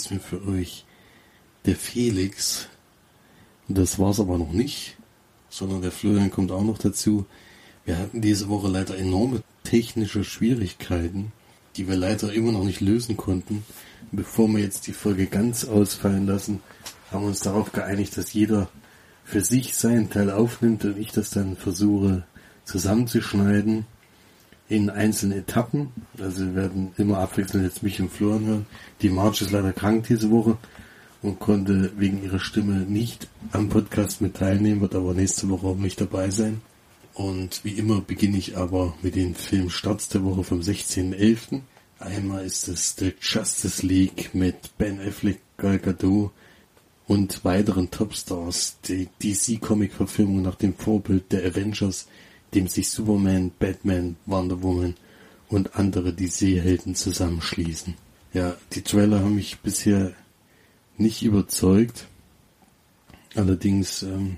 diesmal für euch der Felix. Das war's aber noch nicht, sondern der Florian kommt auch noch dazu. Wir hatten diese Woche leider enorme technische Schwierigkeiten, die wir leider immer noch nicht lösen konnten. Bevor wir jetzt die Folge ganz ausfallen lassen, haben wir uns darauf geeinigt, dass jeder für sich seinen Teil aufnimmt und ich das dann versuche zusammenzuschneiden in einzelnen Etappen. Also wir werden immer abwechselnd jetzt mich und Florian hören. Die Marge ist leider krank diese Woche und konnte wegen ihrer Stimme nicht am Podcast mit teilnehmen, wird aber nächste Woche auch nicht dabei sein. Und wie immer beginne ich aber mit den Filmstarts der Woche vom 16.11. Einmal ist es The Justice League mit Ben Affleck, Gal Gadot und weiteren Topstars. Die DC-Comic-Verfilmung nach dem Vorbild der Avengers, dem sich Superman, Batman, Wonder Woman und andere DC-Helden zusammenschließen. Ja, die Trailer haben mich bisher nicht überzeugt. Allerdings ähm,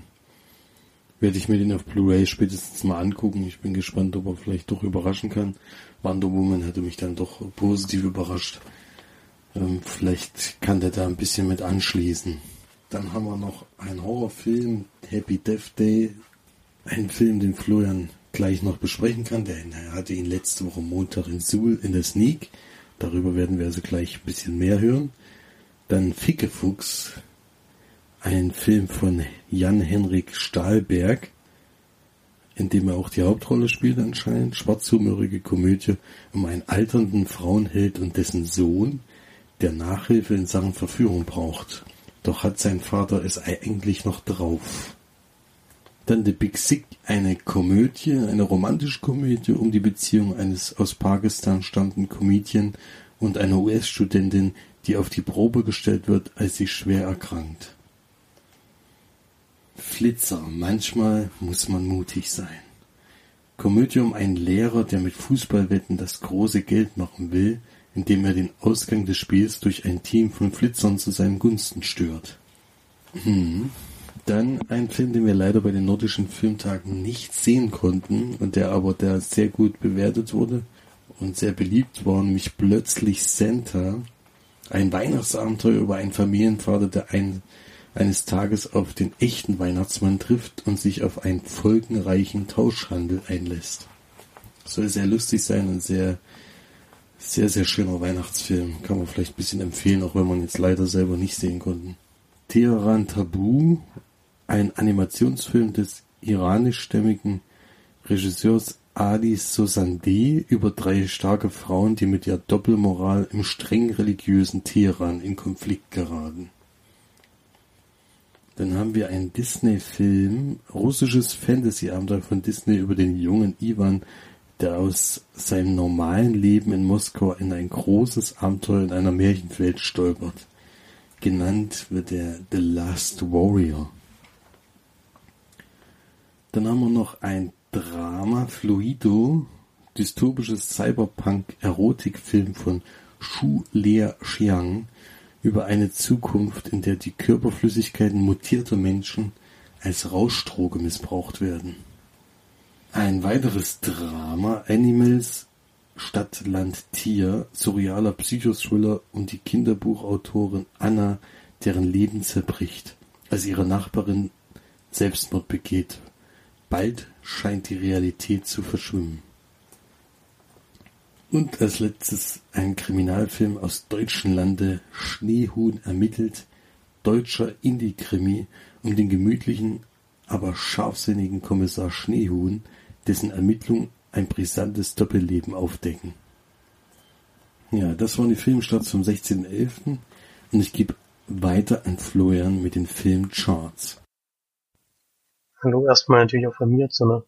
werde ich mir den auf Blu-ray spätestens mal angucken. Ich bin gespannt, ob er vielleicht doch überraschen kann. Wonder Woman hatte mich dann doch positiv überrascht. Ähm, vielleicht kann der da ein bisschen mit anschließen. Dann haben wir noch einen Horrorfilm, Happy Death Day. Ein Film, den Florian gleich noch besprechen kann. Der, hatte ihn letzte Woche Montag in Suhl in der Sneak. Darüber werden wir also gleich ein bisschen mehr hören. Dann Fickefuchs, ein Film von Jan-Henrik Stahlberg, in dem er auch die Hauptrolle spielt anscheinend. Schwarzhumorige Komödie um einen alternden Frauenheld und dessen Sohn, der Nachhilfe in Sachen Verführung braucht. Doch hat sein Vater es eigentlich noch drauf. Dann The Big Sick, eine Komödie, eine romantische Komödie um die Beziehung eines aus Pakistan stammenden Comedian und einer US-Studentin, die auf die Probe gestellt wird, als sie schwer erkrankt. Flitzer, manchmal muss man mutig sein. Komödie um einen Lehrer, der mit Fußballwetten das große Geld machen will, indem er den Ausgang des Spiels durch ein Team von Flitzern zu seinen Gunsten stört. Hm. Dann ein Film, den wir leider bei den nordischen Filmtagen nicht sehen konnten und der aber der sehr gut bewertet wurde und sehr beliebt war, nämlich plötzlich Santa, ein Weihnachtsabenteuer über einen Familienvater, der ein, eines Tages auf den echten Weihnachtsmann trifft und sich auf einen folgenreichen Tauschhandel einlässt. Soll sehr lustig sein und sehr, sehr, sehr schöner Weihnachtsfilm. Kann man vielleicht ein bisschen empfehlen, auch wenn man jetzt leider selber nicht sehen konnten. Teheran Tabu, ein Animationsfilm des iranischstämmigen Regisseurs Ali Sosandeh über drei starke Frauen, die mit ihrer Doppelmoral im streng religiösen Teheran in Konflikt geraten. Dann haben wir einen Disney-Film, russisches Fantasy-Abenteuer von Disney über den jungen Ivan, der aus seinem normalen Leben in Moskau in ein großes Abenteuer in einer Märchenwelt stolpert. Genannt wird er The Last Warrior. Dann haben wir noch ein Drama Fluido, dystopisches Cyberpunk-Erotikfilm von Shu Lea Xiang über eine Zukunft, in der die Körperflüssigkeiten mutierter Menschen als Rauschdroge missbraucht werden. Ein weiteres Drama, Animals Stadt, Land, Tier, surrealer Psychothriller um die Kinderbuchautorin Anna, deren Leben zerbricht, als ihre Nachbarin Selbstmord begeht. Bald scheint die Realität zu verschwimmen. Und als letztes ein Kriminalfilm aus deutschen Lande, Schneehuhn ermittelt, deutscher Indie-Krimi um den gemütlichen, aber scharfsinnigen Kommissar Schneehuhn, dessen Ermittlungen ein brisantes Doppelleben aufdecken. Ja, das waren die Filmstarts vom 16.11. und ich gebe weiter an Florian mit den Filmcharts. Hallo erstmal natürlich auch von mir zu einer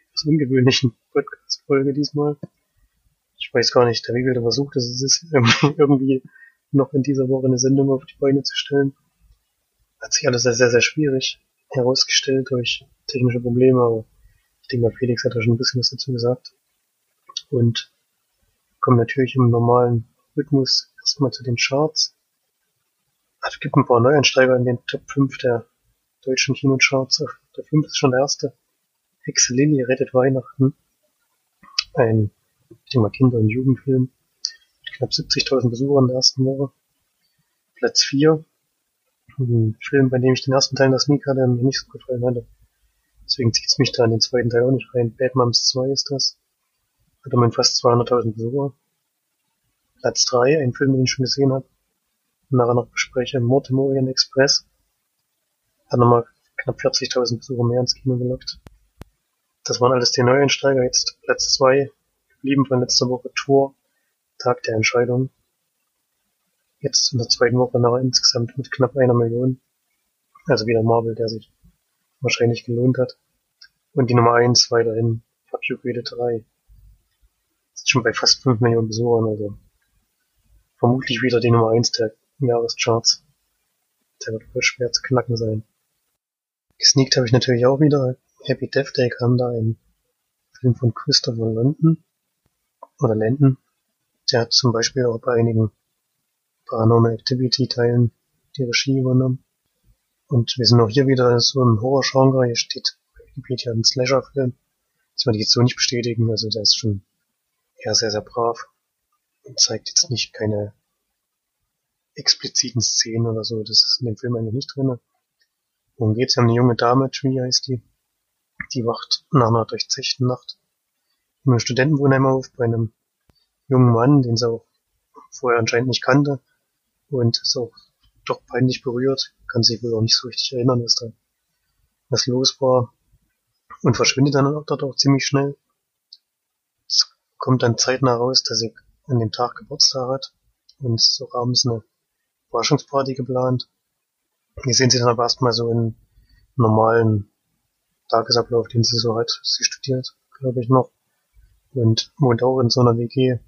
etwas ungewöhnlichen Podcast-Folge diesmal. Ich weiß gar nicht, der wievielte Versuch das ist, irgendwie noch in dieser Woche eine Sendung auf die Beine zu stellen. Hat sich alles sehr, sehr, sehr schwierig herausgestellt durch technische Probleme, aber ich denke mal, Felix hat da schon ein bisschen was dazu gesagt. Und kommen natürlich im normalen Rhythmus erstmal zu den Charts. Es gibt ein paar Neueinsteiger in den Top 5 der deutschen Kinocharts. Der 5 ist schon der erste. Hexe Lilly rettet Weihnachten. Ein, ich denke mal, Kinder- und Jugendfilm. Mit knapp 70.000 Besucher in der ersten Woche. Platz 4. Ein Film, bei dem ich den ersten Teil der Sneak hatte, mir nicht so gefallen hatte. Deswegen zieht es mich da in den zweiten Teil auch nicht rein. Bad Moms 2 ist das. Hat immerhin fast 200.000 Besucher. Platz 3, ein Film, den ich schon gesehen habe. Nachher noch bespreche. Mord Express. Hat nochmal knapp 40.000 Besucher mehr ins Kino gelockt. Das waren alles die Neueinsteiger. Jetzt Platz 2, geblieben von letzter Woche Tour. Tag der Entscheidung. Jetzt in der zweiten Woche nachher insgesamt mit knapp einer Million. Also wieder Marvel, der sich wahrscheinlich gelohnt hat. Und die Nummer 1 weiterhin Goethe 3. Ist schon bei fast 5 Millionen Besuchern, also vermutlich wieder die Nummer 1 der Jahrescharts. Der wird wohl schwer zu knacken sein. Gesneakt habe ich natürlich auch wieder. Happy Death Day kam da ein Film von Christopher London. Oder Landon. Der hat zum Beispiel auch bei einigen Paranormal Activity Teilen die Regie übernommen. Und wir sind auch hier wieder so im Horror-Genre. Hier steht bei Wikipedia ein Slasher-Film. Das würde ich jetzt so nicht bestätigen. Also der ist schon eher sehr, sehr brav. Und zeigt jetzt nicht keine expliziten Szenen oder so. Das ist in dem Film eigentlich nicht drin. Worum geht's? Wir haben eine junge Dame, Tree heißt die. Die wacht nach einer durchzechten Nacht in einem Studentenwohnheim auf bei einem jungen Mann, den sie auch vorher anscheinend nicht kannte. Und ist auch doch peinlich berührt. Kann sich wohl auch nicht so richtig erinnern, was da was los war. Und verschwindet dann dort auch ziemlich schnell. Es kommt dann zeitnah raus, dass sie an dem Tag Geburtstag hat. Und so abends eine Überraschungsparty geplant. Hier sehen Sie dann aber erstmal so einen normalen Tagesablauf, den sie so hat. Sie studiert, glaube ich, noch. Und wohnt auch in so einer WG.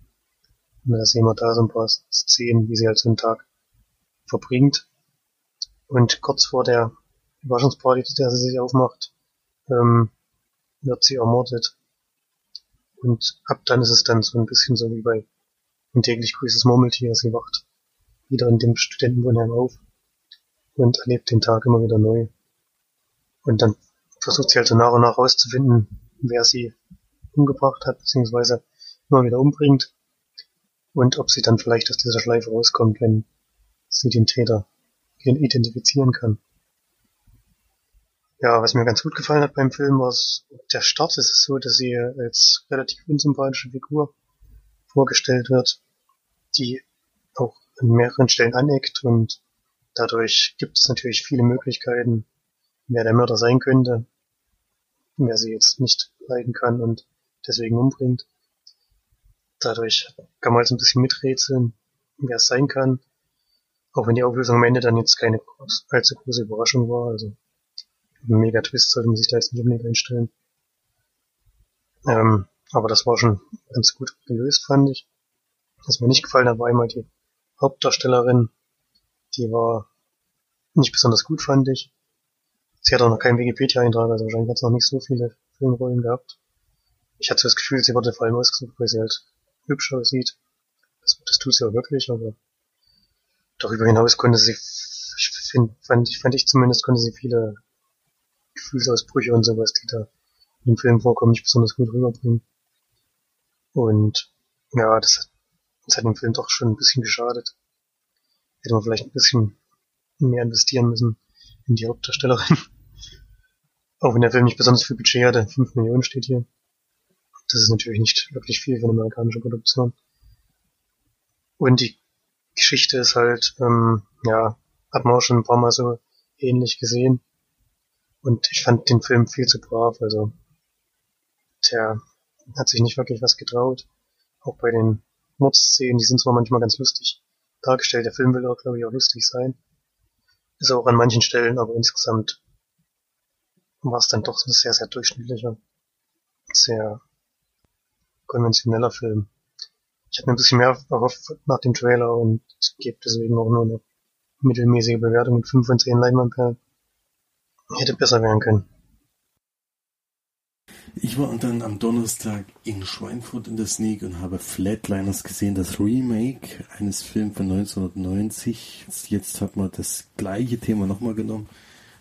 Und da sehen wir da so ein paar Szenen, wie sie halt so einen Tag verbringt. Und kurz vor der Überraschungsparty, zu der sie sich aufmacht, ähm, wird sie ermordet. Und ab dann ist es dann so ein bisschen so wie bei ein täglich grüßes Murmeltier. Sie wacht wieder in dem Studentenwohnheim auf und erlebt den Tag immer wieder neu. Und dann versucht sie halt so nach und nach rauszufinden, wer sie umgebracht hat, beziehungsweise immer wieder umbringt. Und ob sie dann vielleicht aus dieser Schleife rauskommt, wenn sie den Täter identifizieren kann. Ja, was mir ganz gut gefallen hat beim Film, war der Start. Es ist so, dass sie als relativ unsympathische Figur vorgestellt wird, die auch an mehreren Stellen aneckt und dadurch gibt es natürlich viele Möglichkeiten, wer der Mörder sein könnte, wer sie jetzt nicht leiden kann und deswegen umbringt. Dadurch kann man so ein bisschen miträtseln, wer es sein kann. Auch wenn die Auflösung am Ende dann jetzt keine allzu große Überraschung war. Also mega Twist sollte man sich da jetzt nicht unbedingt einstellen. Ähm, aber das war schon ganz gut gelöst, fand ich. Was mir nicht gefallen hat, war einmal die Hauptdarstellerin. Die war nicht besonders gut, fand ich. Sie hat auch noch keinen Wikipedia-Eintrag, also wahrscheinlich hat sie noch nicht so viele Filmrollen gehabt. Ich hatte das Gefühl, sie wurde vor allem ausgesucht, weil sie halt hübsch aussieht. Das, das tut sie auch wirklich, aber darüber hinaus konnte sie, ich find, fand, ich, fand ich zumindest, konnte sie viele Gefühlsausbrüche und sowas, die da in dem Film vorkommen, nicht besonders gut rüberbringen. Und ja, das, das hat dem Film doch schon ein bisschen geschadet. Hätte man vielleicht ein bisschen mehr investieren müssen in die Hauptdarstellerin. Auch wenn der Film nicht besonders viel Budget hatte, 5 Millionen steht hier. Das ist natürlich nicht wirklich viel für eine amerikanische Produktion. Und die Geschichte ist halt, ähm, ja, hat man auch schon ein paar Mal so ähnlich gesehen. Und ich fand den Film viel zu brav, also der hat sich nicht wirklich was getraut. Auch bei den Mordszenen, die sind zwar manchmal ganz lustig dargestellt, der Film will auch, glaube ich, auch lustig sein. Ist auch an manchen Stellen, aber insgesamt war es dann doch ein sehr, sehr durchschnittlicher, sehr konventioneller Film. Ich hatte mir ein bisschen mehr erhofft nach dem Trailer und gebe deswegen auch nur eine mittelmäßige Bewertung mit 5 von 10 Leinwandperlen. Hätte besser werden können. Ich war dann am Donnerstag in Schweinfurt in der Sneak und habe Flatliners gesehen, das Remake eines Films von 1990. Jetzt hat man das gleiche Thema nochmal genommen,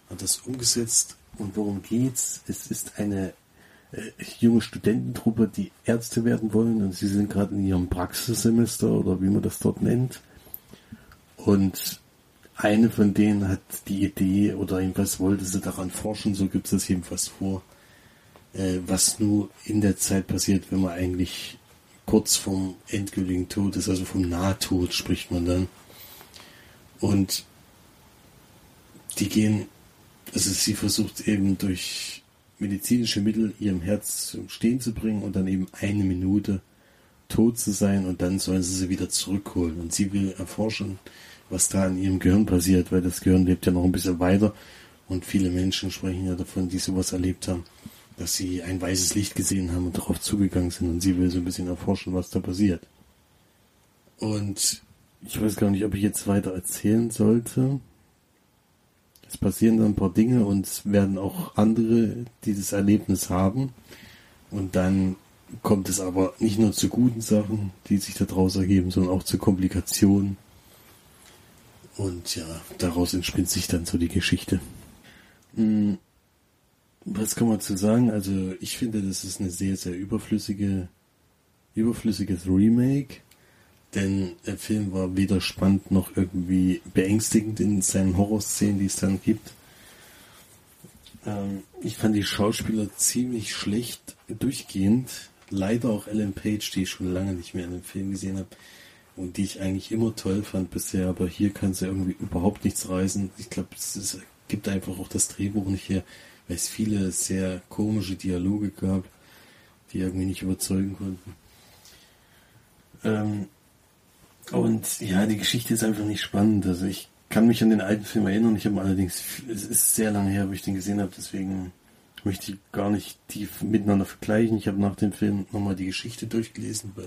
hat das umgesetzt. Und worum geht's? Es ist eine äh, junge Studententruppe, die Ärzte werden wollen und sie sind gerade in ihrem Praxissemester oder wie man das dort nennt. Und eine von denen hat die Idee oder irgendwas wollte sie daran forschen, so gibt es das jedenfalls vor, äh, was nur in der Zeit passiert, wenn man eigentlich kurz vom endgültigen Tod ist, also vom Nahtod spricht man dann. Und die gehen, also sie versucht eben durch medizinische Mittel ihrem Herz zum Stehen zu bringen und dann eben eine Minute tot zu sein und dann sollen sie sie wieder zurückholen. Und sie will erforschen, was da in ihrem Gehirn passiert, weil das Gehirn lebt ja noch ein bisschen weiter und viele Menschen sprechen ja davon, die sowas erlebt haben, dass sie ein weißes Licht gesehen haben und darauf zugegangen sind und sie will so ein bisschen erforschen, was da passiert. Und ich weiß gar nicht, ob ich jetzt weiter erzählen sollte. Es passieren dann ein paar Dinge und es werden auch andere dieses Erlebnis haben. Und dann kommt es aber nicht nur zu guten Sachen, die sich daraus ergeben, sondern auch zu Komplikationen. Und ja, daraus entspinnt sich dann so die Geschichte. Hm, was kann man zu sagen? Also ich finde, das ist eine sehr, sehr überflüssige, überflüssiges Remake. Denn der Film war weder spannend noch irgendwie beängstigend in seinen Horrorszenen, die es dann gibt. Ähm, ich fand die Schauspieler ziemlich schlecht durchgehend. Leider auch Ellen Page, die ich schon lange nicht mehr in einem Film gesehen habe und die ich eigentlich immer toll fand bisher, aber hier kann sie irgendwie überhaupt nichts reißen. Ich glaube, es gibt einfach auch das Drehbuch nicht her, es viele sehr komische Dialoge gab, die irgendwie nicht überzeugen konnten. Ähm, und ja, die Geschichte ist einfach nicht spannend. Also ich kann mich an den alten Film erinnern. Ich habe allerdings, es ist sehr lange her, wo ich den gesehen habe, deswegen möchte ich gar nicht tief miteinander vergleichen. Ich habe nach dem Film nochmal die Geschichte durchgelesen bei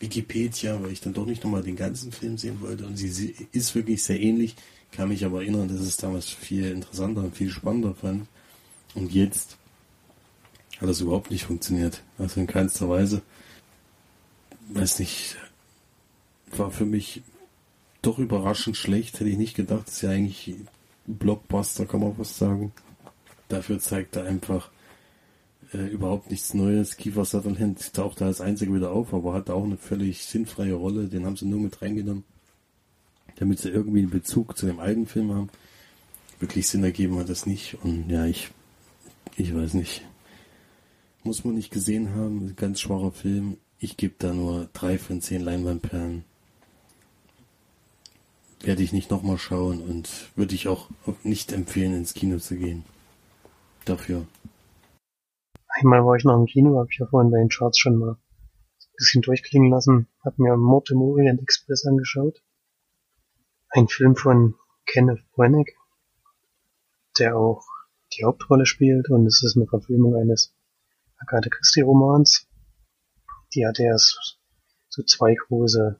Wikipedia, weil ich dann doch nicht nochmal den ganzen Film sehen wollte. Und sie ist wirklich sehr ähnlich. Kann mich aber erinnern, dass es damals viel interessanter und viel spannender fand. Und jetzt hat das überhaupt nicht funktioniert. Also in keinster Weise. Weiß nicht, war für mich doch überraschend schlecht. Hätte ich nicht gedacht. Das ist ja eigentlich Blockbuster, kann man was sagen. Dafür zeigt er einfach äh, überhaupt nichts Neues. Kiefer Sutherland taucht da als einziger wieder auf, aber hat auch eine völlig sinnfreie Rolle. Den haben sie nur mit reingenommen, damit sie irgendwie einen Bezug zu dem alten Film haben. Wirklich Sinn ergeben hat das nicht. Und ja, ich, ich weiß nicht. Muss man nicht gesehen haben. Ganz schwacher Film. Ich gebe da nur drei von zehn Leinwandperlen werde ich nicht nochmal schauen und würde ich auch nicht empfehlen, ins Kino zu gehen. Dafür. Einmal war ich noch im Kino, habe ich ja vorhin bei den Charts schon mal ein bisschen durchklingen lassen, habe mir Mord im Orient Express angeschaut. Ein Film von Kenneth Branagh, der auch die Hauptrolle spielt und es ist eine Verfilmung eines Agatha Christie Romans. Die hat erst so zwei große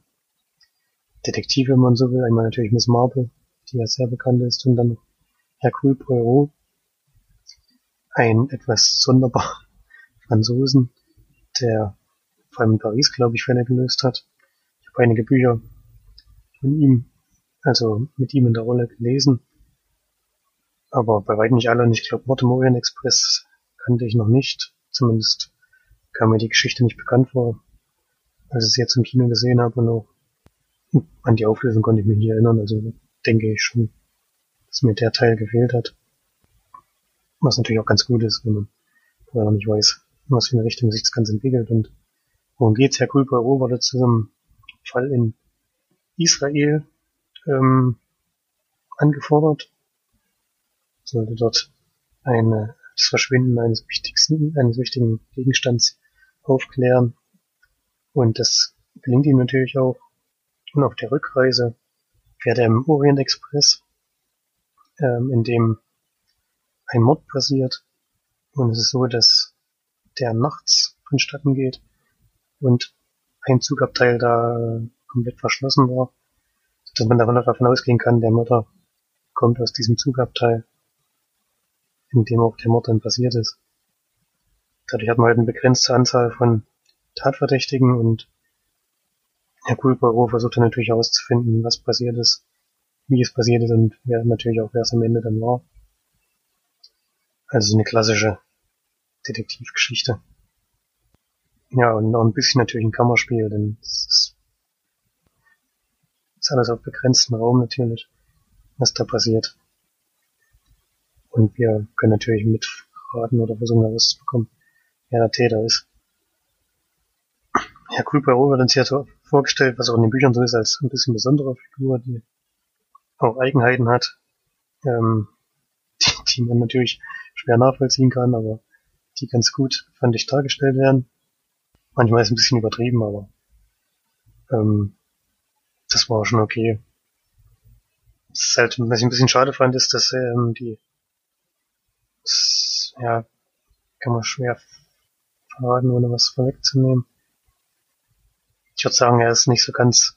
Detektive, wenn man so will. Einmal natürlich Miss Marple, die ja sehr bekannt ist, und dann Hercule Poirot, ein etwas sonderbar Franzosen, der vor allem in Paris, glaube ich, Fälle gelöst hat. Ich habe einige Bücher von ihm, also mit ihm in der Rolle gelesen, aber bei weitem nicht alle. Und ich glaube, Mortemorian Express kannte ich noch nicht. Zumindest kam mir die Geschichte nicht bekannt vor, als ich sie jetzt im Kino gesehen habe und auch an die Auflösung konnte ich mich nicht erinnern, also denke ich schon, dass mir der Teil gefehlt hat. Was natürlich auch ganz gut ist, wenn man vorher noch nicht weiß, was für eine Richtung sich das Ganze entwickelt und worum geht's. Herr Kulpa wurde zu einem Fall in Israel ähm, angefordert, sollte dort eine, das Verschwinden eines wichtigsten, eines wichtigen Gegenstands aufklären. Und das gelingt ihm natürlich auch. Und auf der Rückreise fährt er im Orient Express, ähm, in dem ein Mord passiert. Und es ist so, dass der nachts vonstatten geht und ein Zugabteil da komplett verschlossen war, dass man davon ausgehen kann, der Mörder kommt aus diesem Zugabteil, in dem auch der Mord dann passiert ist. Dadurch hat man halt eine begrenzte Anzahl von Tatverdächtigen und Herr Kulpero versucht dann natürlich herauszufinden, was passiert ist, wie es passiert ist und wer natürlich auch wer es am Ende dann war. Also eine klassische Detektivgeschichte. Ja, und noch ein bisschen natürlich ein Kammerspiel, denn es ist, ist alles auf begrenztem Raum natürlich. was da passiert. Und wir können natürlich mitraten oder versuchen herauszubekommen, wer der Täter ist. Herr Kulpero wird uns hier so vorgestellt, was auch in den Büchern so ist, als ein bisschen besondere Figur, die auch Eigenheiten hat, ähm, die, die man natürlich schwer nachvollziehen kann, aber die ganz gut, fand ich, dargestellt werden. Manchmal ist es ein bisschen übertrieben, aber ähm, das war schon okay. Ist halt, was ich ein bisschen schade fand, ist, dass ähm, die ja, kann man schwer verraten, ohne was vorwegzunehmen. Ich würde sagen, er ist nicht so ganz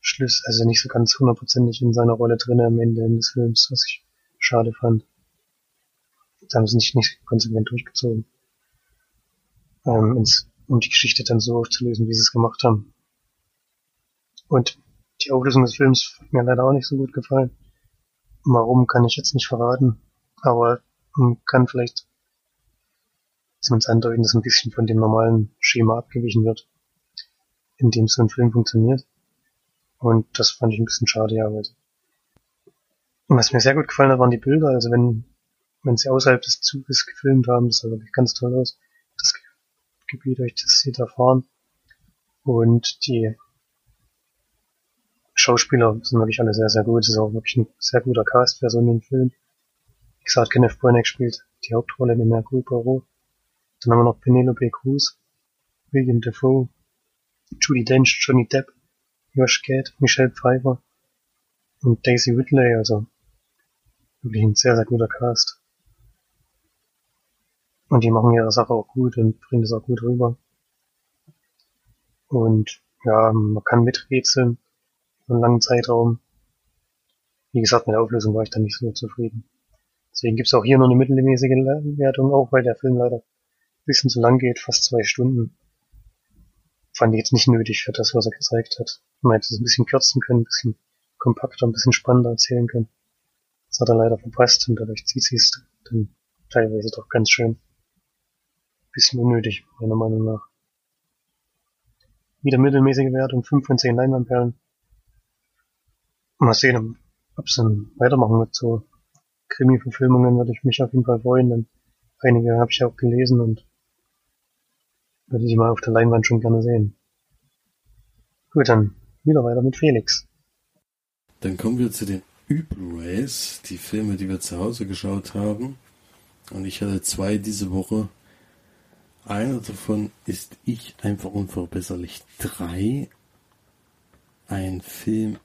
Schluss, also nicht so ganz hundertprozentig in seiner Rolle drin am Ende des Films, was ich schade fand. Da haben sie nicht, nicht konsequent durchgezogen. Ähm, ins, um die Geschichte dann so aufzulösen, wie sie es gemacht haben. Und die Auflösung des Films hat mir leider auch nicht so gut gefallen. Warum kann ich jetzt nicht verraten, aber man kann vielleicht zumindest andeuten, dass ein bisschen von dem normalen Schema abgewichen wird, in dem so ein Film funktioniert. Und das fand ich ein bisschen schade, ja, weil was mir sehr gut gefallen hat, waren die Bilder. Also wenn, wenn sie außerhalb des Zuges gefilmt haben, das sah wirklich ganz toll aus. Das Gebiet, durch das sie da fahren. Und die Schauspieler sind wirklich alle sehr, sehr gut. Es ist auch wirklich ein sehr guter Cast für so einen Film. Wie gesagt, Kenneth Branagh spielt die Hauptrolle in Hercule Poirot. Dann haben wir noch Penelope Cruz, William Defoe, Judy Dench, Johnny Depp, Josh Gad, Michelle Pfeiffer und Daisy Whitley, also wirklich ein sehr, sehr guter Cast. Und die machen ihre Sache auch gut und bringen das auch gut rüber. Und ja, man kann miträtseln für einen langen Zeitraum. Wie gesagt, mit der Auflösung war ich da nicht so zufrieden. Deswegen gibt's auch hier nur eine mittelmäßige Wertung, auch weil der Film leider ein bisschen zu lang geht, fast zwei Stunden. Fand ich jetzt nicht nötig für das, was er gezeigt hat. Man hätte es ein bisschen kürzen können, ein bisschen kompakter, ein bisschen spannender erzählen können. Das hat er leider verpasst und dadurch zieht sich es dann teilweise doch ganz schön. Bisschen unnötig, meiner Meinung nach. Wieder mittelmäßige Wertung, 5 von 10 Leinwandperlen. Mal sehen, ob sie weitermachen mit so Krimi-Verfilmungen, würde ich mich auf jeden Fall freuen, denn einige habe ich auch gelesen und würde ich mal auf der Leinwand schon gerne sehen. Gut, dann wieder weiter mit Felix. Dann kommen wir zu den Übel-Rays, die Filme, die wir zu Hause geschaut haben. Und ich hatte zwei diese Woche. Einer davon ist Ich einfach unverbesserlich 3. Ein Film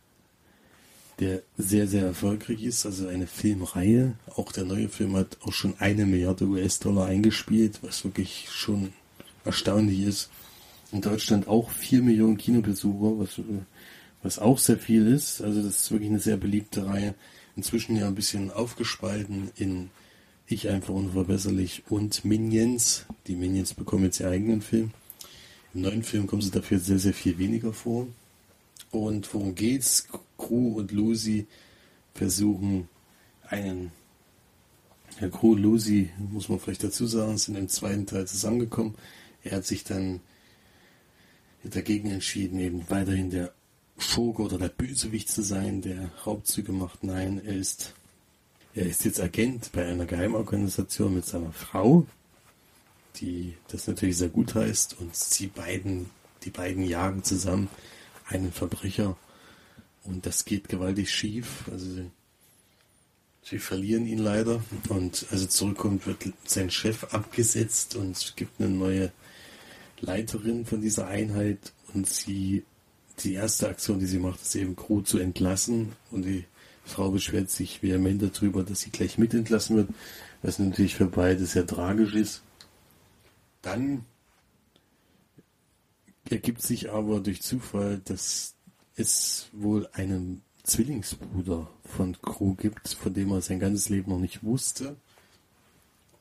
der sehr, sehr erfolgreich ist, also eine Filmreihe. Auch der neue Film hat auch schon eine Milliarde US-Dollar eingespielt, was wirklich schon erstaunlich ist. In Deutschland auch vier Millionen Kinobesucher, was, was auch sehr viel ist. Also das ist wirklich eine sehr beliebte Reihe. Inzwischen ja ein bisschen aufgespalten in Ich einfach unverbesserlich und Minions. Die Minions bekommen jetzt ihren eigenen Film. Im neuen Film kommen sie dafür sehr, sehr viel weniger vor. Und worum geht's? Crew und Lucy versuchen einen, ja, Crew und Lucy, muss man vielleicht dazu sagen, sind im zweiten Teil zusammengekommen. Er hat sich dann dagegen entschieden, eben weiterhin der Schurke oder der Bösewicht zu sein, der Raubzüge macht. Nein, er ist, er ist jetzt Agent bei einer Geheimorganisation mit seiner Frau, die das natürlich sehr gut heißt und sie beiden, die beiden jagen zusammen einen Verbrecher und das geht gewaltig schief. Also sie, sie verlieren ihn leider und als er zurückkommt, wird sein Chef abgesetzt und es gibt eine neue Leiterin von dieser Einheit und sie die erste Aktion, die sie macht, ist eben Crew zu entlassen und die Frau beschwert sich vehement darüber, dass sie gleich mit entlassen wird, was natürlich für beide sehr tragisch ist. Dann ergibt sich aber durch Zufall, dass es wohl einen Zwillingsbruder von Crew gibt, von dem er sein ganzes Leben noch nicht wusste.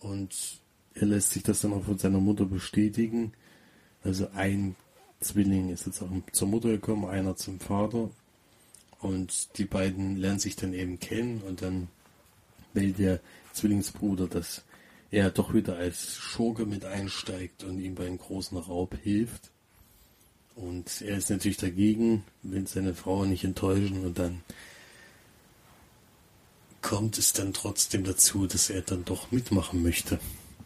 Und er lässt sich das dann auch von seiner Mutter bestätigen. Also ein Zwilling ist jetzt auch zur Mutter gekommen, einer zum Vater. Und die beiden lernen sich dann eben kennen und dann will der Zwillingsbruder, dass er doch wieder als Schurke mit einsteigt und ihm beim großen Raub hilft. Und er ist natürlich dagegen, will seine Frau nicht enttäuschen und dann kommt es dann trotzdem dazu, dass er dann doch mitmachen möchte.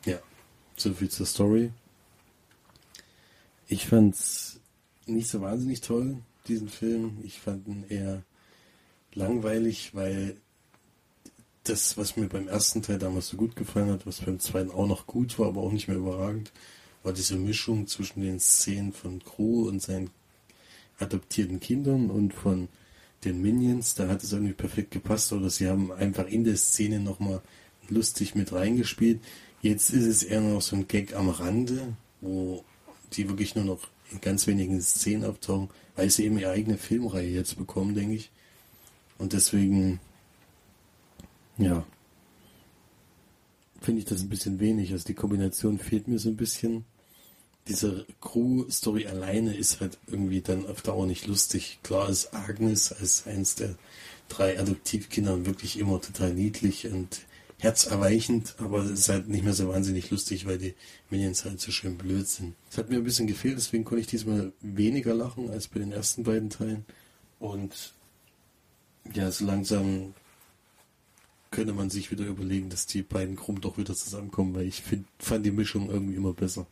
Ja, so viel zur Story. Ich fand's nicht so wahnsinnig toll, diesen Film. Ich fand ihn eher langweilig, weil das, was mir beim ersten Teil damals so gut gefallen hat, was beim zweiten auch noch gut war, aber auch nicht mehr überragend, war diese Mischung zwischen den Szenen von Crew und seinen adoptierten Kindern und von den Minions. Da hat es irgendwie perfekt gepasst oder sie haben einfach in der Szene nochmal lustig mit reingespielt. Jetzt ist es eher noch so ein Gag am Rande, wo die wirklich nur noch in ganz wenigen Szenen auftauchen, weil sie eben ihre eigene Filmreihe jetzt bekommen, denke ich. Und deswegen, ja, finde ich das ein bisschen wenig. Also die Kombination fehlt mir so ein bisschen. Diese Crew-Story alleine ist halt irgendwie dann auf Dauer nicht lustig. Klar ist Agnes als eins der drei Adoptivkinder wirklich immer total niedlich und herzerweichend, aber es ist halt nicht mehr so wahnsinnig lustig, weil die Minions halt so schön blöd sind. Es hat mir ein bisschen gefehlt, deswegen konnte ich diesmal weniger lachen als bei den ersten beiden Teilen. Und ja, so langsam könnte man sich wieder überlegen, dass die beiden Krumm doch wieder zusammenkommen, weil ich find, fand die Mischung irgendwie immer besser.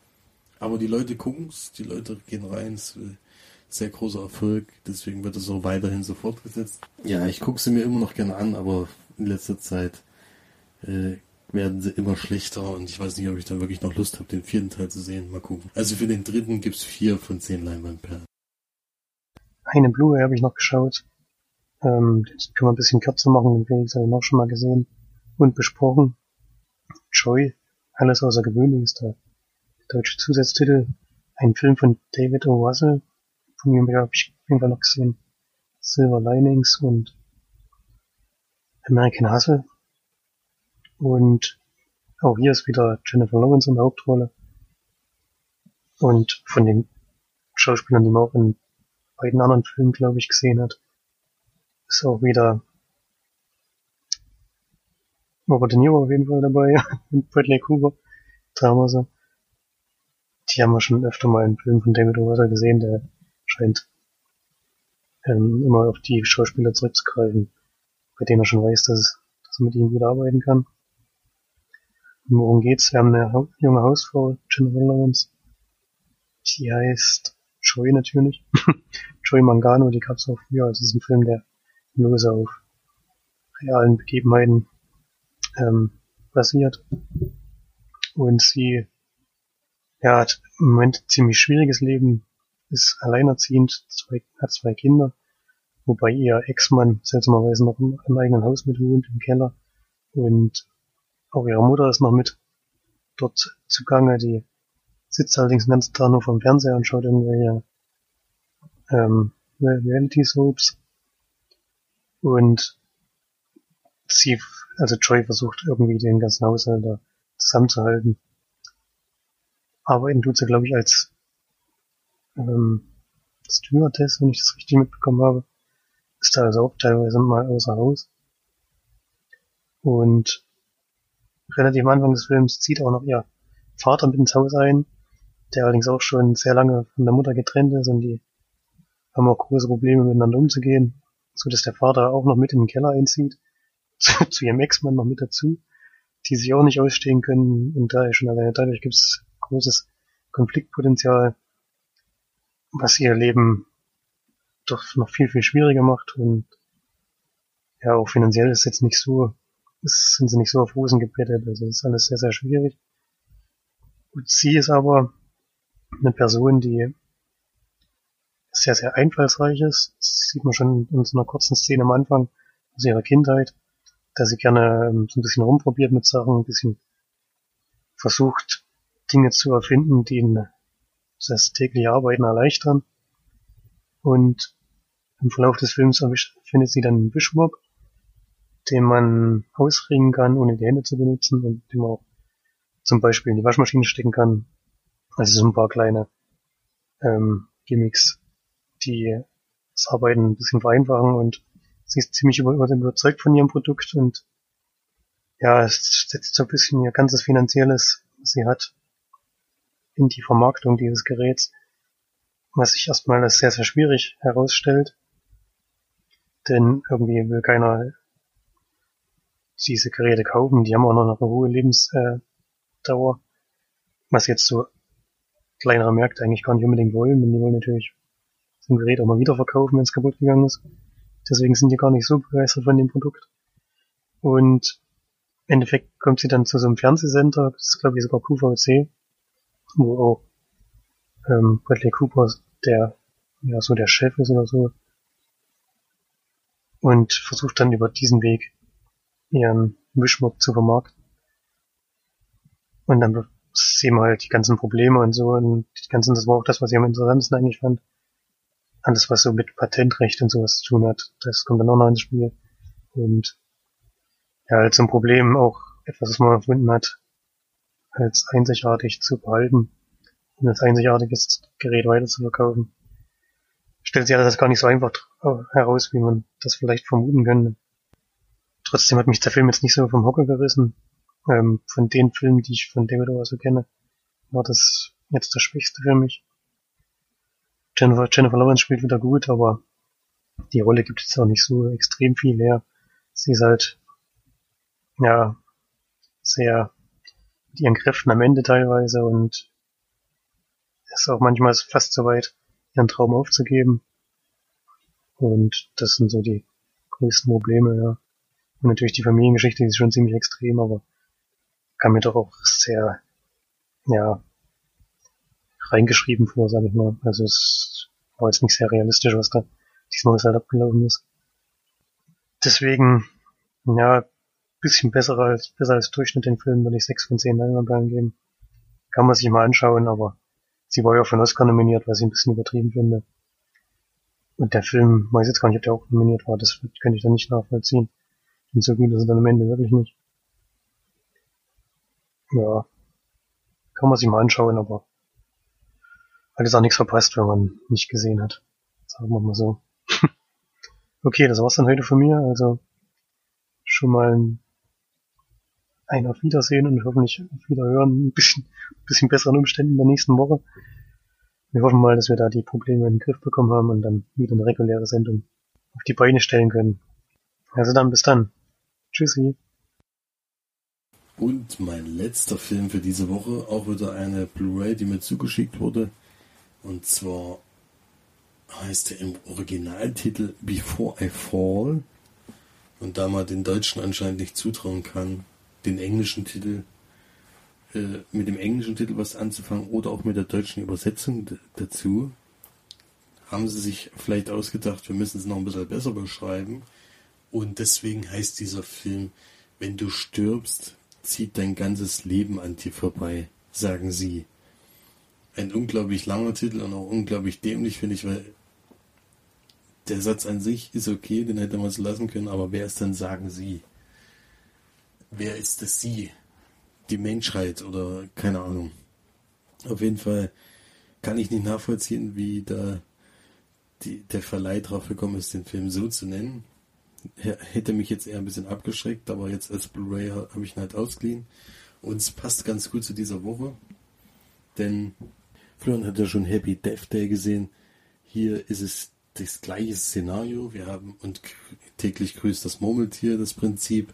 Aber die Leute gucken es, die Leute gehen rein, es ist sehr großer Erfolg, deswegen wird es auch weiterhin so fortgesetzt. Ja, ich gucke sie mir immer noch gerne an, aber in letzter Zeit äh, werden sie immer schlechter und ich weiß nicht, ob ich dann wirklich noch Lust habe, den vierten Teil zu sehen. Mal gucken. Also für den dritten gibt's vier von zehn Leinwandperlen. Eine Blu-ray habe ich noch geschaut. Ähm, das kann man ein bisschen kürzer machen, den Felix habe ich noch schon mal gesehen und besprochen. Joy, alles außergewöhnlich ist der deutsche Zusatztitel. Ein Film von David O. Russell. Von ihm habe ich Fall noch gesehen. Silver Linings und American Hustle. Und auch hier ist wieder Jennifer Lawrence in der Hauptrolle. Und von den Schauspielern, die man auch in beiden anderen Filmen, glaube ich, gesehen hat, ist auch wieder Robert De Niro auf jeden Fall dabei und Bradley Cooper, damals. Die haben wir schon öfter mal in Filmen von David O'Russell gesehen, der scheint ähm, immer auf die Schauspieler zurückzugreifen, bei denen er schon weiß, dass, dass er mit ihnen gut arbeiten kann. Und worum geht's? Wir haben eine junge Hausfrau, Jennifer Lawrence. Die heißt Joy natürlich. Joy Mangano, die gab's auch früher. Also es ist ein Film, der nur so auf realen Begebenheiten ähm, basiert. Und sie ja, hat im Moment ein ziemlich schwieriges Leben, ist alleinerziehend, zwei, hat zwei Kinder, wobei ihr Ex-Mann seltsamerweise noch im, im eigenen Haus mit wohnt, im Keller. Und auch ihre Mutter ist noch mit dort zugange. Die sitzt allerdings den ganzen Tag nur vom Fernseher und schaut irgendwelche ähm, Reality Soaps. Und sie, also Joy versucht irgendwie den ganzen Haushalt da zusammenzuhalten. Arbeiten tut sie, glaube ich, als ähm, Stewardess, wenn ich das richtig mitbekommen habe. Ist da also auch teilweise mal außer Haus. Und relativ am Anfang des Films zieht auch noch ihr Vater mit ins Haus ein, der allerdings auch schon sehr lange von der Mutter getrennt ist und die haben auch große Probleme miteinander umzugehen, so dass der Vater auch noch mit in den Keller einzieht, zu, zu ihrem Ex-Mann noch mit dazu, die sich auch nicht ausstehen können und daher schon alleine dadurch gibt es großes Konfliktpotenzial, was ihr Leben doch noch viel, viel schwieriger macht und ja, auch finanziell ist jetzt nicht so sind sie nicht so auf Rosen gebettet. Also ist alles sehr, sehr schwierig. Und sie ist aber eine Person, die sehr, sehr einfallsreich ist. Das sieht man schon in so einer kurzen Szene am Anfang aus ihrer Kindheit, dass sie gerne ähm, so ein bisschen rumprobiert mit Sachen, ein bisschen versucht, Dinge zu erfinden, die ihnen das tägliche Arbeiten erleichtern. Und im Verlauf des Films findet sie dann einen Wischmob, den man ausringen kann, ohne die Hände zu benutzen und den man auch zum Beispiel in die Waschmaschine stecken kann. Also so ein paar kleine ähm, Gimmicks, die das Arbeiten ein bisschen vereinfachen und sie ist ziemlich überzeugt von ihrem Produkt und ja, es setzt so ein bisschen ihr ganzes Finanzielles, was sie hat, in die Vermarktung dieses Geräts, was sich erstmal als sehr, sehr schwierig herausstellt. Denn irgendwie will keiner diese Geräte kaufen, die haben auch noch eine hohe Lebensdauer, was jetzt so kleinere Märkte eigentlich gar nicht unbedingt wollen, denn die wollen natürlich so ein Gerät auch mal wieder verkaufen, wenn es kaputt gegangen ist. Deswegen sind die gar nicht so begeistert von dem Produkt. Und im Endeffekt kommt sie dann zu so einem Fernsehsender, das ist glaube ich sogar QVC, wo auch ähm, Bradley Cooper der ja so der Chef ist oder so und versucht dann über diesen Weg ihren Mischmob zu vermarkten. Und dann sehen wir halt die ganzen Probleme und so und die ganzen, das war auch das, was ich am interessantesten eigentlich fand. Alles, was so mit Patentrecht und sowas zu tun hat, das kommt dann auch noch ins Spiel. Und ja, halt so ein Problem auch etwas, was man erfunden hat, als einzigartig zu behalten und als einzigartiges Gerät weiter zu verkaufen. Stellt sich das gar nicht so einfach heraus, wie man das vielleicht vermuten könnte. Trotzdem hat mich der Film jetzt nicht so vom Hocker gerissen. Ähm, von den Filmen, die ich von David Ower so kenne, war das jetzt der schwächste für mich. Jennifer, Jennifer Lawrence spielt wieder gut, aber die Rolle gibt jetzt auch nicht so extrem viel her. Sie ist halt, ja, sehr mit ihren Kräften am Ende teilweise und ist auch manchmal fast so weit, ihren Traum aufzugeben. Und das sind so die größten Probleme, ja. Und natürlich die Familiengeschichte ist schon ziemlich extrem, aber kam mir doch auch sehr, ja, reingeschrieben vor, sag ich mal. Also es war jetzt nicht sehr realistisch, was da diesmal halt abgelaufen ist. Deswegen, ja, bisschen besser als, besser als Durchschnitt den Film, würde ich 6 von 10 Leinwandperlen geben. Kann man sich mal anschauen, aber sie war ja von Oscar nominiert, was ich ein bisschen übertrieben finde. Und der Film, weiß jetzt gar nicht, ob der auch nominiert war, das könnte ich dann nicht nachvollziehen. Und so gut ist er dann am Ende wirklich nicht. Ja, kann man sich mal anschauen, aber hat jetzt auch nichts verpasst, wenn man nicht gesehen hat. Sagen wir mal so. okay, das war's dann heute von mir. Also schon mal ein auf Wiedersehen und hoffentlich auf Wiederhören. Ein bisschen, ein bisschen besseren Umständen in der nächsten Woche. Wir hoffen mal, dass wir da die Probleme in den Griff bekommen haben und dann wieder eine reguläre Sendung auf die Beine stellen können. Also dann bis dann. Tschüssi. Und mein letzter Film für diese Woche, auch wieder eine Blu-ray, die mir zugeschickt wurde. Und zwar heißt er im Originaltitel Before I Fall. Und da man den Deutschen anscheinend nicht zutrauen kann, den englischen Titel, äh, mit dem englischen Titel was anzufangen oder auch mit der deutschen Übersetzung dazu, haben sie sich vielleicht ausgedacht, wir müssen es noch ein bisschen besser beschreiben. Und deswegen heißt dieser Film, wenn du stirbst, zieht dein ganzes Leben an dir vorbei, sagen sie. Ein unglaublich langer Titel und auch unglaublich dämlich, finde ich, weil der Satz an sich ist okay, den hätte man so lassen können, aber wer ist dann, sagen sie? Wer ist das sie? Die Menschheit oder keine Ahnung. Auf jeden Fall kann ich nicht nachvollziehen, wie da die, der Verleih drauf gekommen ist, den Film so zu nennen hätte mich jetzt eher ein bisschen abgeschreckt, aber jetzt als Blu-ray habe ich ihn halt ausgeliehen. Und es passt ganz gut zu dieser Woche, denn Florian hat ja schon Happy Death Day gesehen. Hier ist es das gleiche Szenario. Wir haben und täglich grüßt das Murmeltier, das Prinzip.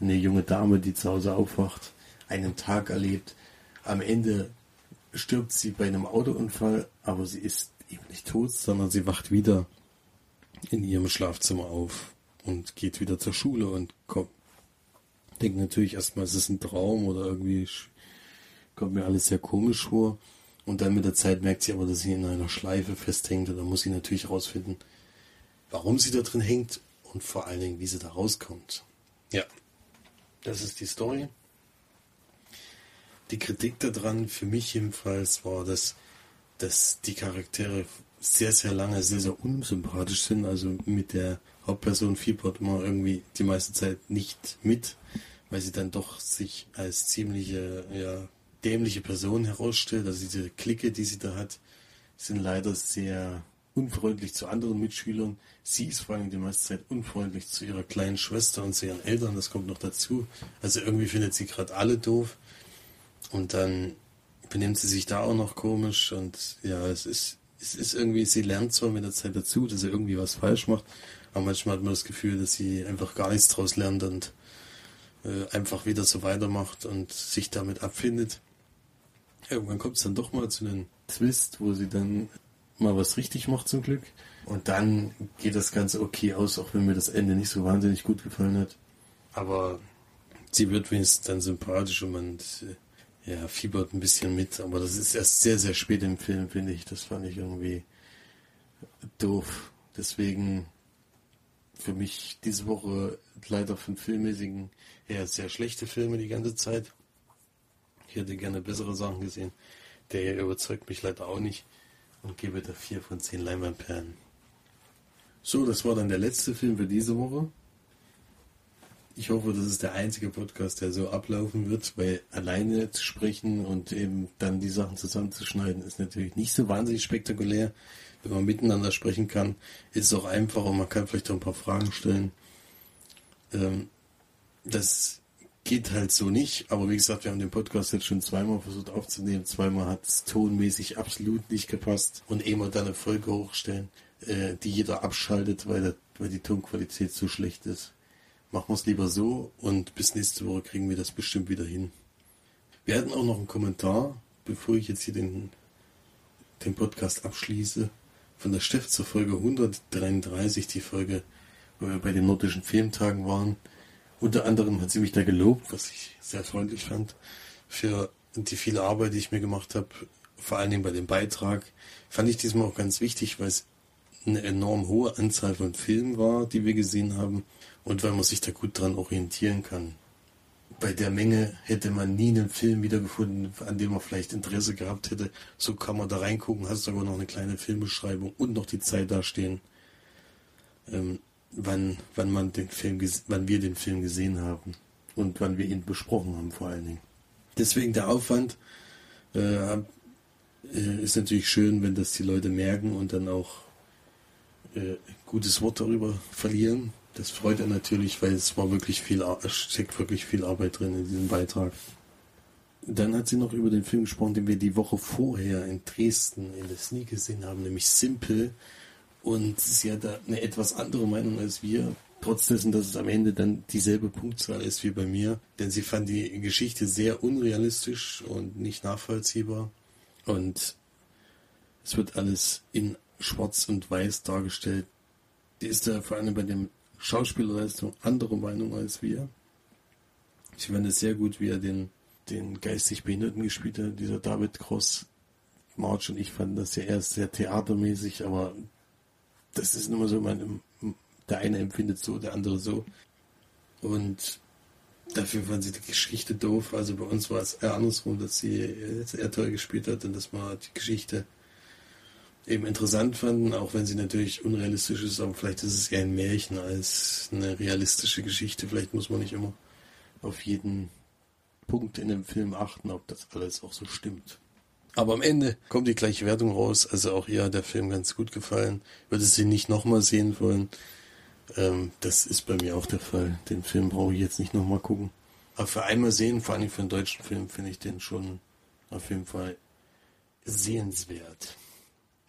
Eine junge Dame, die zu Hause aufwacht, einen Tag erlebt. Am Ende stirbt sie bei einem Autounfall, aber sie ist eben nicht tot, sondern sie wacht wieder in ihrem Schlafzimmer auf und geht wieder zur Schule und kommt. Denkt natürlich erstmal, es ist ein Traum oder irgendwie kommt mir alles sehr komisch vor. Und dann mit der Zeit merkt sie aber, dass sie in einer Schleife festhängt. Und dann muss sie natürlich herausfinden, warum sie da drin hängt und vor allen Dingen, wie sie da rauskommt. Ja, das ist die Story. Die Kritik daran, für mich jedenfalls, war, dass, dass die Charaktere sehr, sehr lange sehr, sehr unsympathisch sind. Also mit der Hauptperson fiebert immer irgendwie die meiste Zeit nicht mit, weil sie dann doch sich als ziemliche, ja, dämliche Person herausstellt. Also diese Clique, die sie da hat, sind leider sehr unfreundlich zu anderen Mitschülern. Sie ist vor allem die meiste Zeit unfreundlich zu ihrer kleinen Schwester und zu ihren Eltern. Das kommt noch dazu. Also irgendwie findet sie gerade alle doof. Und dann benimmt sie sich da auch noch komisch. Und ja, es ist, es ist irgendwie, sie lernt zwar mit der Zeit dazu, dass sie irgendwie was falsch macht, aber manchmal hat man das Gefühl, dass sie einfach gar nichts draus lernt und äh, einfach wieder so weitermacht und sich damit abfindet. Irgendwann kommt es dann doch mal zu einem Twist, wo sie dann mal was richtig macht zum Glück. Und dann geht das Ganze okay aus, auch wenn mir das Ende nicht so wahnsinnig gut gefallen hat. Aber sie wird wenigstens dann sympathisch und man äh, ja, fiebert ein bisschen mit. Aber das ist erst sehr, sehr spät im Film, finde ich. Das fand ich irgendwie doof. Deswegen für mich diese Woche leider von filmmäßigen her sehr schlechte Filme die ganze Zeit. Hätte gerne bessere Sachen gesehen. Der überzeugt mich leider auch nicht und gebe da vier von zehn Leinwandperlen. So, das war dann der letzte Film für diese Woche. Ich hoffe, das ist der einzige Podcast, der so ablaufen wird, weil alleine zu sprechen und eben dann die Sachen zusammenzuschneiden ist natürlich nicht so wahnsinnig spektakulär. Wenn man miteinander sprechen kann, ist es auch einfacher und man kann vielleicht auch ein paar Fragen stellen. Ähm, das geht halt so nicht, aber wie gesagt, wir haben den Podcast jetzt schon zweimal versucht aufzunehmen. Zweimal hat es tonmäßig absolut nicht gepasst und eh mal dann eine Folge hochstellen, äh, die jeder abschaltet, weil, der, weil die Tonqualität so schlecht ist machen wir es lieber so und bis nächste Woche kriegen wir das bestimmt wieder hin. Wir hatten auch noch einen Kommentar, bevor ich jetzt hier den, den Podcast abschließe, von der Steff zur Folge 133, die Folge, wo wir bei den nordischen Filmtagen waren. Unter anderem hat sie mich da gelobt, was ich sehr freundlich fand, für die viele Arbeit, die ich mir gemacht habe, vor allen Dingen bei dem Beitrag. Fand ich diesmal auch ganz wichtig, weil es eine enorm hohe Anzahl von Filmen war, die wir gesehen haben und weil man sich da gut dran orientieren kann. Bei der Menge hätte man nie einen Film wiedergefunden, an dem man vielleicht Interesse gehabt hätte. So kann man da reingucken, hast aber noch eine kleine Filmbeschreibung und noch die Zeit dastehen, ähm, wann, wann man den Film, wann wir den Film gesehen haben und wann wir ihn besprochen haben vor allen Dingen. Deswegen der Aufwand äh, äh ist natürlich schön, wenn das die Leute merken und dann auch äh, gutes Wort darüber verlieren. Das freut er natürlich, weil es war wirklich viel, es steckt wirklich viel Arbeit drin in diesem Beitrag. Dann hat sie noch über den Film gesprochen, den wir die Woche vorher in Dresden in der Sneak gesehen haben, nämlich Simple. Und sie hat da eine etwas andere Meinung als wir, trotz dessen, dass es am Ende dann dieselbe Punktzahl ist wie bei mir. Denn sie fand die Geschichte sehr unrealistisch und nicht nachvollziehbar. Und es wird alles in schwarz und weiß dargestellt. Die ist da vor allem bei dem Schauspielerleistung andere Meinung als wir. Ich fand es sehr gut, wie er den, den geistig Behinderten gespielt hat, dieser David Cross. March und ich fanden das ja erst sehr theatermäßig, aber das ist immer so, man, der eine empfindet so, der andere so. Und dafür fand sie die Geschichte doof. Also bei uns war es eher andersrum, dass sie eher toll gespielt hat und dass man die Geschichte eben interessant fanden, auch wenn sie natürlich unrealistisch ist, aber vielleicht ist es eher ein Märchen als eine realistische Geschichte. Vielleicht muss man nicht immer auf jeden Punkt in dem Film achten, ob das alles auch so stimmt. Aber am Ende kommt die gleiche Wertung raus. Also auch ihr hat der Film ganz gut gefallen. Würde sie nicht nochmal sehen wollen. Ähm, das ist bei mir auch der Fall. Den Film brauche ich jetzt nicht nochmal gucken. Aber für einmal sehen, vor allem für einen deutschen Film, finde ich den schon auf jeden Fall sehenswert.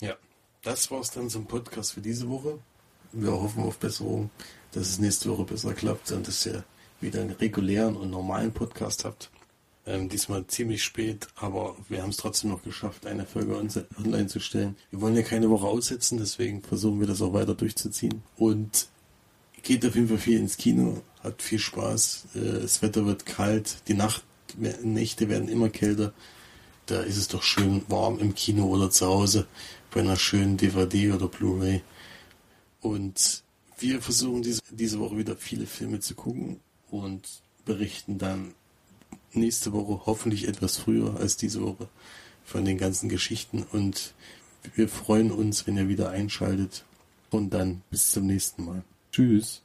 Ja, das war's dann zum Podcast für diese Woche. Wir hoffen auf Besserung, dass es nächste Woche besser klappt und dass ihr wieder einen regulären und normalen Podcast habt. Ähm, diesmal ziemlich spät, aber wir haben es trotzdem noch geschafft, eine Folge online zu stellen. Wir wollen ja keine Woche aussetzen, deswegen versuchen wir das auch weiter durchzuziehen. Und geht auf jeden Fall viel ins Kino, hat viel Spaß. Äh, das Wetter wird kalt, die Nacht, Nächte werden immer kälter. Da ist es doch schön warm im Kino oder zu Hause bei einer schönen DVD oder Blu-ray. Und wir versuchen diese, diese Woche wieder viele Filme zu gucken und berichten dann nächste Woche hoffentlich etwas früher als diese Woche von den ganzen Geschichten und wir freuen uns, wenn ihr wieder einschaltet und dann bis zum nächsten Mal. Tschüss.